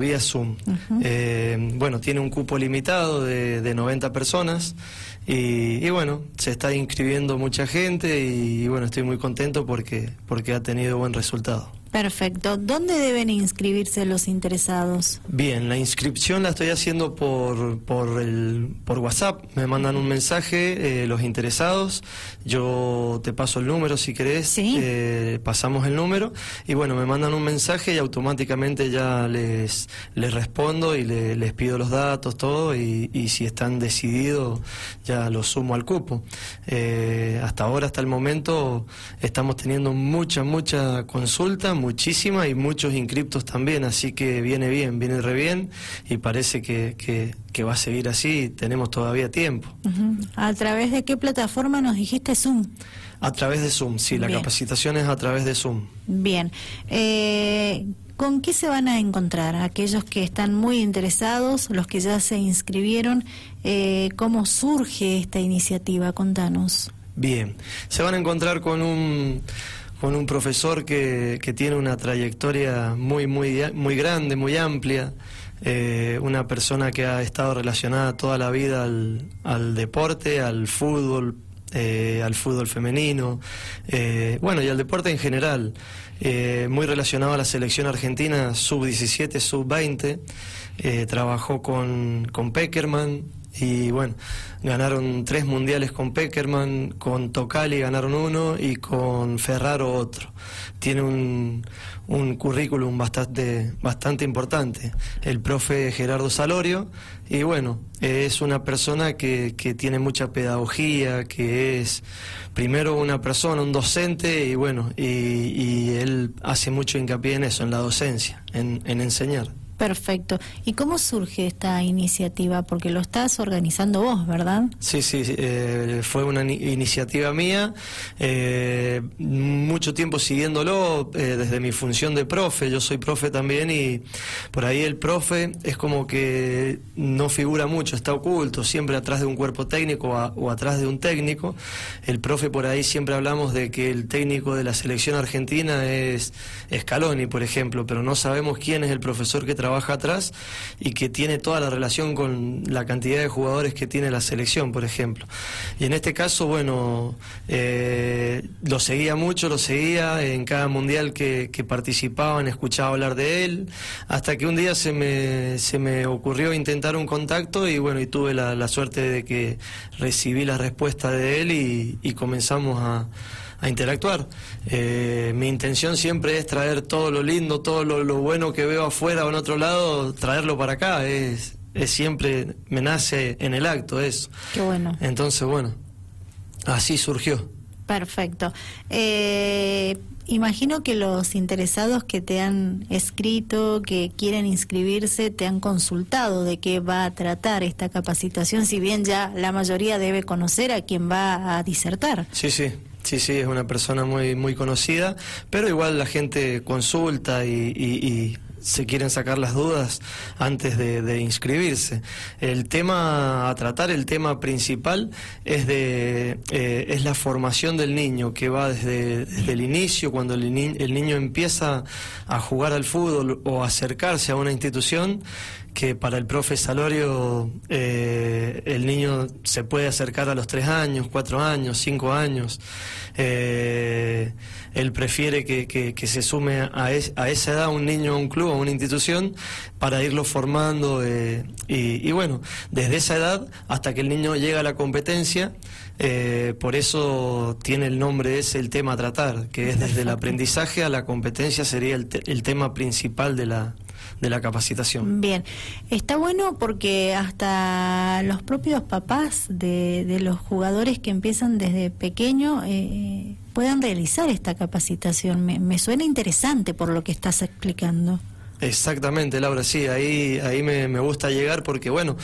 Vía Zoom. Eh, bueno, tiene un cupo limitado de, de 90 personas y, y, bueno, se está inscribiendo mucha gente y, y bueno, estoy muy contento porque, porque ha tenido buen resultado. Perfecto. ¿Dónde deben inscribirse los interesados? Bien, la inscripción la estoy haciendo por, por, el, por WhatsApp. Me mandan un mensaje eh, los interesados. Yo te paso el número si querés. Sí. Eh, pasamos el número. Y bueno, me mandan un mensaje y automáticamente ya les, les respondo y le- les pido los datos, todo. Y, y si están decididos, ya los sumo al cupo. Eh, hasta ahora, hasta el momento, estamos teniendo mucha, mucha consulta, muchísima y muchos inscriptos también, así que viene bien, viene re bien y parece que, que- que va a seguir así, tenemos todavía tiempo. ¿A través de qué plataforma nos dijiste Zoom? A través de Zoom, sí, la Bien. capacitación es a través de Zoom. Bien. Eh, ¿Con qué se van a encontrar aquellos que están muy interesados, los que ya se inscribieron? Eh, ¿Cómo surge esta iniciativa? Contanos. Bien, se van a encontrar con un con un profesor que, que tiene una trayectoria muy muy muy grande, muy amplia, eh, una persona que ha estado relacionada toda la vida al, al deporte, al fútbol, eh, al fútbol femenino, eh, bueno y al deporte en general, muy relacionado a la selección argentina sub-17, sub-20, eh, trabajó con, con Peckerman, y bueno, ganaron tres mundiales con Peckerman, con Tocali ganaron uno y con Ferraro otro. Tiene un, un currículum bastante, bastante importante. El profe Gerardo Salorio, y bueno, es una persona que, que tiene mucha pedagogía, que es primero una persona, un docente, y bueno, y, y él hace mucho hincapié en eso, en la docencia, en, en enseñar. Perfecto. ¿Y cómo surge esta iniciativa? Porque lo estás organizando vos, ¿verdad? Sí, sí, eh, fue una ni- iniciativa mía, eh, mucho tiempo siguiéndolo eh, desde mi función de profe, yo soy profe también y por ahí el profe es como que no figura mucho, está oculto, siempre atrás de un cuerpo técnico o atrás de un técnico. El profe por ahí siempre hablamos de que el técnico de la selección argentina es Scaloni, por ejemplo, pero no sabemos quién es el profesor que trabaja atrás y que tiene toda la relación con la cantidad de jugadores que tiene la selección, por ejemplo. Y en este caso, bueno, eh, lo seguía mucho, lo seguía en cada mundial que, participaban, escuchaba hablar de él, hasta que un día se me, se me ocurrió intentar un contacto y bueno, y tuve la, suerte de que recibí la respuesta de él y comenzamos a a interactuar. Eh, mi intención siempre es traer todo lo lindo, todo lo, lo bueno que veo afuera o en otro lado, traerlo para acá. Es, es siempre, me nace en el acto eso. Qué bueno. Entonces, bueno, así surgió. Perfecto. Eh, imagino que los interesados que te han escrito, que quieren inscribirse, te han consultado de qué va a tratar esta capacitación, si bien ya la mayoría debe conocer a quien va a disertar. Sí, sí. Sí, sí, es una persona muy, muy conocida, pero igual la gente consulta y, y- se quieren sacar las dudas antes de, de inscribirse. El tema a tratar, el tema principal es de eh, es la formación del niño que va desde, el inicio, cuando el, el niño empieza a jugar al fútbol o acercarse a una institución que para el profe Salorio eh, el niño se puede acercar a los tres años, cuatro años, cinco años. Eh, él prefiere que, que- se sume a, a esa edad un niño a un club, a una institución, para irlo formando. eh, y, y bueno, desde esa edad hasta que el niño llega a la competencia, eh, por eso tiene el nombre ese, el tema a tratar, que es desde el aprendizaje a la competencia sería el, el tema principal de la, de la capacitación. Bien, está bueno porque hasta los propios papás de, de los jugadores que empiezan desde pequeño eh, puedan realizar esta capacitación. Me, me suena interesante por lo que estás explicando. Exactamente, Laura, sí, ahí, ahí me, me gusta llegar porque, bueno,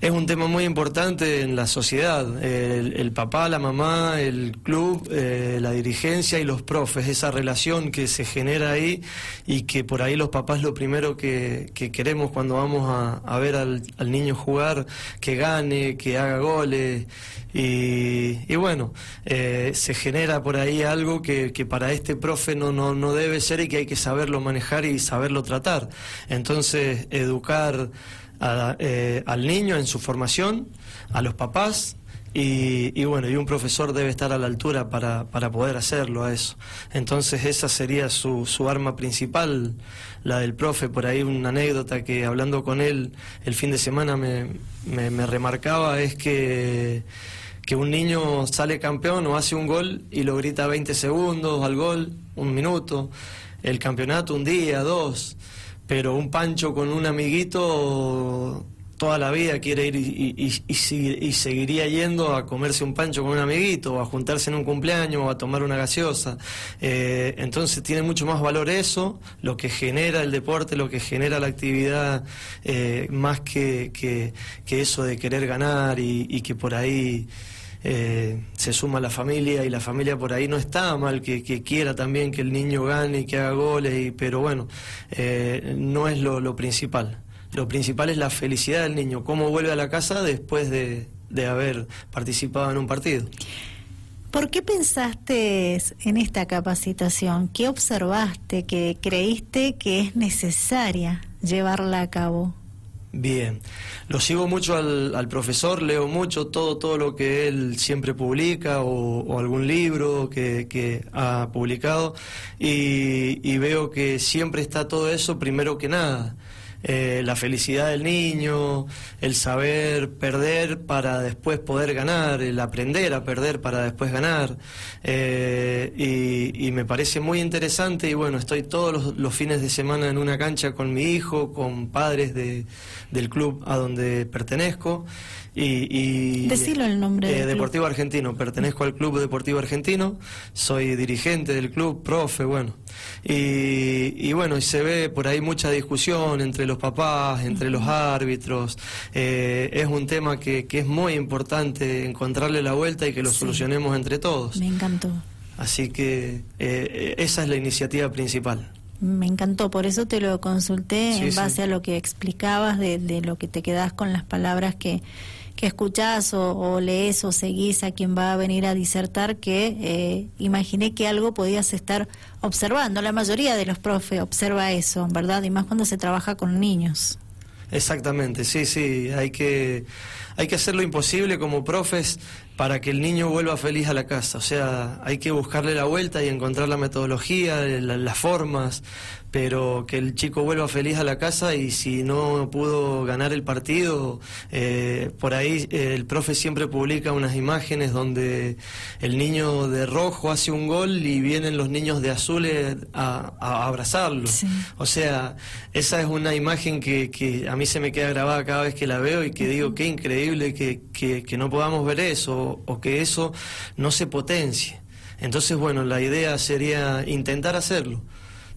Es un tema muy importante en la sociedad. El, papá, la mamá, el club, eh, la dirigencia y los profes, esa relación que se genera ahí y que por ahí los papás lo primero que, queremos cuando vamos a, ver al, niño jugar, que gane, que haga goles. Y, bueno, eh, se genera por ahí algo que, para este profe no, no, no debe ser y que hay que saberlo manejar y saberlo tratar. Entonces, educar eh, al niño en su formación, a los papás, y, bueno, y un profesor debe estar a la altura para, para poder hacerlo a eso. Entonces esa sería su, su arma principal, la del profe. Por ahí una anécdota que hablando con él el fin de semana me, me, remarcaba es que, que un niño sale campeón o hace un gol y lo grita 20 segundos al gol, un minuto, el campeonato un día, dos pero un pancho con un amiguito toda la vida quiere ir y, seguiría yendo a comerse un pancho con un amiguito, o a juntarse en un cumpleaños, o a tomar una gaseosa. Eh, entonces tiene mucho más valor eso, lo que genera el deporte, lo que genera la actividad, eh, más que, que, eso de querer ganar y que por ahí eh, se suma la familia y la familia por ahí no está mal que, quiera también que el niño gane y que haga goles, y, pero bueno, eh, no es lo, principal. Lo principal es la felicidad del niño, cómo vuelve a la casa después de, de haber participado en un partido. ¿Por qué pensaste en esta capacitación? ¿Qué observaste que creíste que es necesaria llevarla a cabo? Bien, lo sigo mucho al, profesor, leo mucho todo, todo lo que él siempre publica o, algún libro que, ha publicado y, veo que siempre está todo eso primero que nada. Eh, la felicidad del niño, el saber perder para después poder ganar, el aprender a perder para después ganar. Eh, y, me parece muy interesante y bueno, estoy todos los, fines de semana en una cancha con mi hijo, con padres de, del club a donde pertenezco. Y, Decilo el nombre. Eh, Deportivo Argentino, pertenezco al Club Deportivo Argentino, soy dirigente del club, profe, bueno. Y, bueno, y se ve por ahí mucha discusión entre los papás, entre los árbitros. Eh, es un tema que, que, es muy importante encontrarle la vuelta y que lo solucionemos entre todos. Me encantó. Así que eh, esa es la iniciativa principal. Me encantó, por eso te lo consulté en base a lo que explicabas de, de lo que te quedas con las palabras que, que escuchás o, lees o seguís a quien va a venir a disertar que eh, imaginé que algo podías estar observando. La mayoría de los profes observa eso, ¿verdad? Y más cuando se trabaja con niños. Exactamente, sí, sí, hay que, hay que hacer lo imposible como profes para que el niño vuelva feliz a la casa. O sea, hay que buscarle la vuelta y encontrar la metodología, las formas, pero que el chico vuelva feliz a la casa y si no pudo ganar el partido, eh, por ahí eh, el profe siempre publica unas imágenes donde el niño de rojo hace un gol y vienen los niños de azul a, abrazarlo. O sea, esa es una imagen que, a mí se me queda grabada cada vez que la veo y que digo, qué increíble que, que no podamos ver eso o que eso no se potencie. Entonces, bueno, la idea sería intentar hacerlo.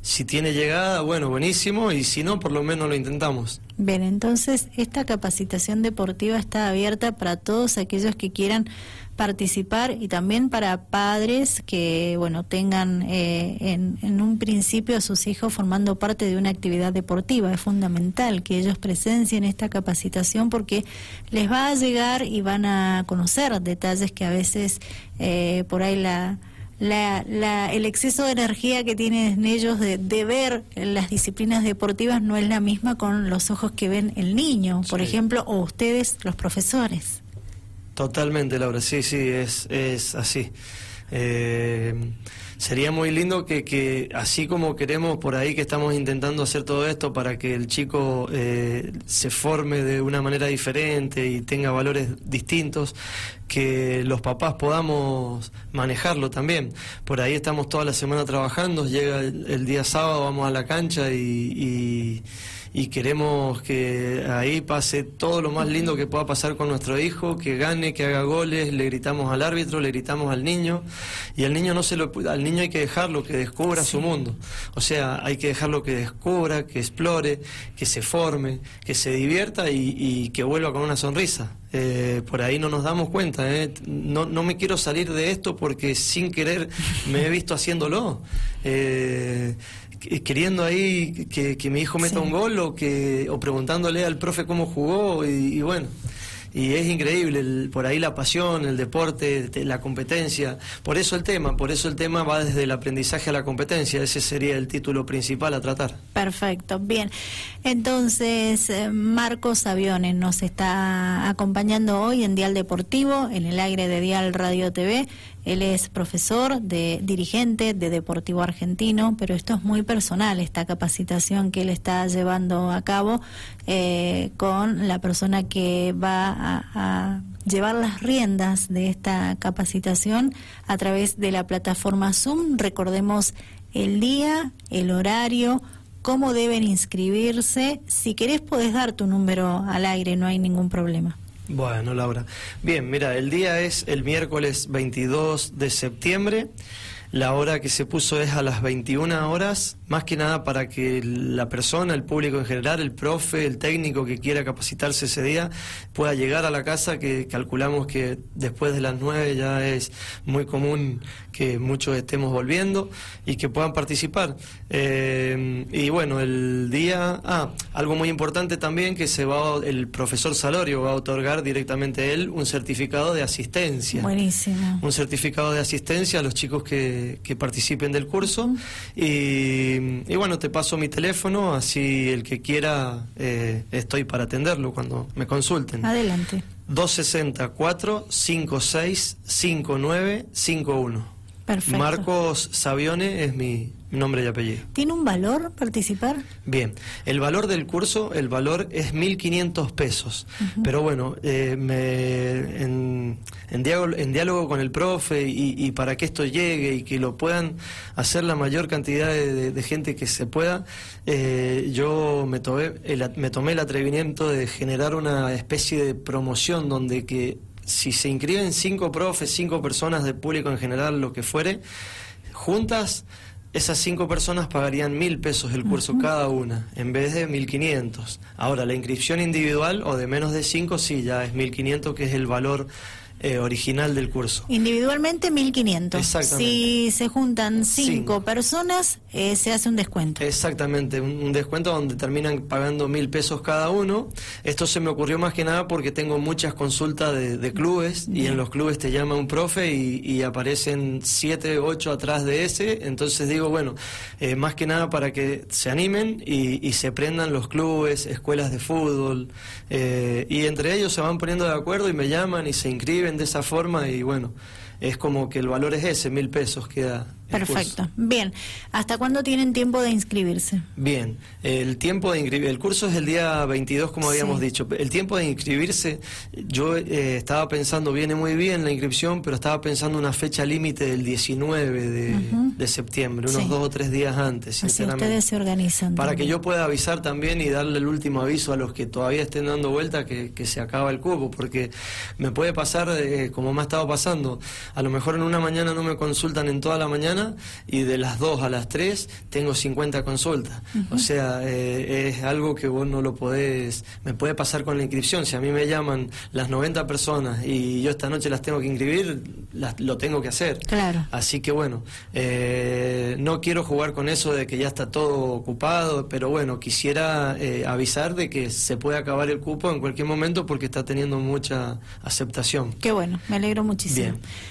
Si tiene llegada, bueno, buenísimo, y si no, por lo menos lo intentamos. Bien, entonces esta capacitación deportiva está abierta para todos aquellos que quieran participar y también para padres que, bueno, tengan eh, en, en, un principio a sus hijos formando parte de una actividad deportiva. Es fundamental que ellos presencien esta capacitación porque les va a llegar y van a conocer detalles que a veces eh, por ahí la la, la, el exceso de energía que tienen ellos de, de, ver las disciplinas deportivas no es la misma con los ojos que ven el niño, por ejemplo, o ustedes, los profesores. Totalmente, Laura, sí, sí, es, es así. Eh, sería muy lindo que, que, así como queremos por ahí que estamos intentando hacer todo esto para que el chico eh, se forme de una manera diferente y tenga valores distintos, que los papás podamos manejarlo también. Por ahí estamos toda la semana trabajando, llega el, día sábado, vamos a la cancha y y queremos que ahí pase todo lo más lindo que pueda pasar con nuestro hijo, que gane, que haga goles, le gritamos al árbitro, le gritamos al niño y al niño no se lo al niño hay que dejarlo que descubra su mundo. O sea, hay que dejarlo que descubra, que explore, que se forme, que se divierta y, que vuelva con una sonrisa. Eh, por ahí no nos damos cuenta. ¿eh? No, no me quiero salir de esto porque sin querer me he visto haciéndolo. Eh, queriendo ahí que, mi hijo meta un gol o, que, o preguntándole al profe cómo jugó y bueno y es increíble por ahí la pasión, el deporte, la competencia. Por eso el tema, por eso el tema va desde el aprendizaje a la competencia. Ese sería el título principal a tratar. Perfecto, bien. Entonces, eh, Marcos Aviones nos está acompañando hoy en Dial Deportivo, en el aire de Dial Radio TV. Él es profesor, de dirigente de Deportivo Argentino, pero esto es muy personal, esta capacitación que él está llevando a cabo eh, con la persona que va a, llevar las riendas de esta capacitación a través de la plataforma Zoom. Recordemos el día, el horario, cómo deben inscribirse. Si querés, podés dar tu número al aire, no hay ningún problema. Bueno, Laura. Bien, mira, el día es el miércoles 22 de septiembre. La hora que se puso es a las 21 horas, más que nada para que la persona, el público en general, el profe, el técnico que quiera capacitarse ese día, pueda llegar a la casa, que calculamos que después de las 9 ya es muy común que muchos estemos volviendo y que puedan participar. Eh, y bueno, el día, ah, algo muy importante también que se va, el profesor Salorio va a otorgar directamente él un certificado de asistencia. Buenísimo. Un certificado de asistencia a los chicos que, que participen del curso. y, y, bueno, te paso mi teléfono, así el que quiera eh, estoy para atenderlo cuando me consulten. Adelante. 264 56 59 51. Perfecto. Marcos Savione es mi nombre y apellido. ¿Tiene un valor participar? Bien, el valor del curso, el valor es 1.500 pesos. Pero bueno, eh, me, en, en, diálogo, con el profe y, para que esto llegue y que lo puedan hacer la mayor cantidad de, gente que se pueda, eh, yo me tomé, me tomé el atrevimiento de generar una especie de promoción donde que si se inscriben cinco profes, cinco personas de público en general, lo que fuere, juntas, esas cinco personas pagarían mil pesos el curso cada una, en vez de mil quinientos. Ahora, la inscripción individual o de menos de cinco, sí, ya es mil quinientos, que es el valor eh, original del curso. Individualmente 1.500. Exactamente. Si se juntan cinco, personas, eh, se hace un descuento. Exactamente, un, descuento donde terminan pagando mil pesos cada uno. Esto se me ocurrió más que nada porque tengo muchas consultas de, clubes y en los clubes te llama un profe y, aparecen siete, ocho atrás de ese. Entonces digo, bueno, eh, más que nada para que se animen y, se prendan los clubes, escuelas de fútbol y entre ellos se van poniendo de acuerdo y me llaman y se inscriben de esa forma y bueno, es como que el valor es ese, mil pesos queda Perfecto. Bien. ¿Hasta cuándo tienen tiempo de inscribirse? Bien. El tiempo de inscribir, el curso es el día 22, como habíamos dicho. El tiempo de inscribirse, yo eh, estaba pensando, viene muy bien la inscripción, pero estaba pensando una fecha límite del 19 de, septiembre, unos dos o tres días antes, Así ustedes se organizan. Para que yo pueda avisar también y darle el último aviso a los que todavía estén dando vuelta que, se acaba el cubo, porque me puede pasar, eh, como me ha estado pasando, a lo mejor en una mañana no me consultan en toda la mañana y de las 2 a las 3 tengo 50 consultas. O sea, eh, es algo que vos no lo podés, me puede pasar con la inscripción. Si a mí me llaman las 90 personas y yo esta noche las tengo que inscribir, lo tengo que hacer. Claro. Así que bueno, eh, no quiero jugar con eso de que ya está todo ocupado, pero bueno, quisiera eh, avisar de que se puede acabar el cupo en cualquier momento porque está teniendo mucha aceptación. Qué bueno, me alegro muchísimo. Bien.